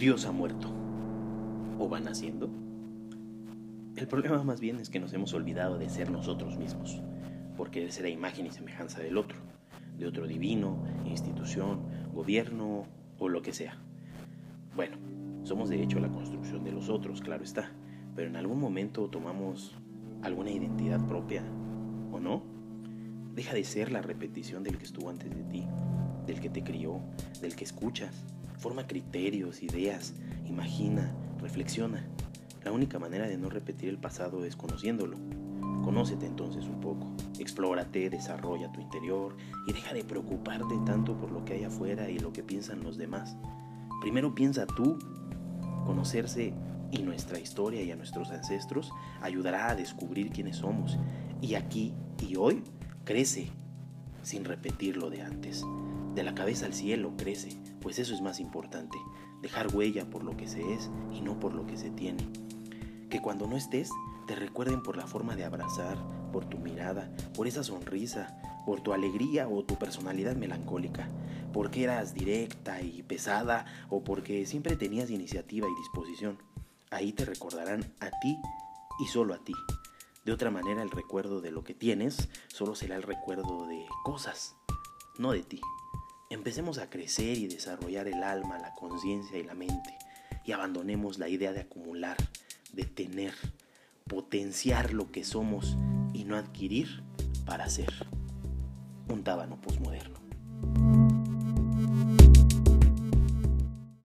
Dios ha muerto. ¿O va naciendo? El problema más bien es que nos hemos olvidado de ser nosotros mismos, porque de ser la imagen y semejanza del otro, de otro divino, institución, gobierno o lo que sea. Bueno, somos de hecho la construcción de los otros, claro está, pero en algún momento tomamos alguna identidad propia, ¿o no? Deja de ser la repetición del que estuvo antes de ti, del que te crió, del que escuchas. Forma criterios, ideas, imagina, reflexiona. La única manera de no repetir el pasado es conociéndolo. Conócete entonces un poco, explórate, desarrolla tu interior y deja de preocuparte tanto por lo que hay afuera y lo que piensan los demás. Primero piensa tú. Conocerse y nuestra historia y a nuestros ancestros ayudará a descubrir quiénes somos. Y aquí y hoy crece sin repetir lo de antes. De la cabeza al cielo crece, pues eso es más importante, dejar huella por lo que se es y no por lo que se tiene. Que cuando no estés, te recuerden por la forma de abrazar, por tu mirada, por esa sonrisa, por tu alegría o tu personalidad melancólica, porque eras directa y pesada o porque siempre tenías iniciativa y disposición. Ahí te recordarán a ti y solo a ti. De otra manera, el recuerdo de lo que tienes solo será el recuerdo de cosas, no de ti. Empecemos a crecer y desarrollar el alma, la conciencia y la mente y abandonemos la idea de acumular, de tener, potenciar lo que somos y no adquirir para ser un tábano posmoderno.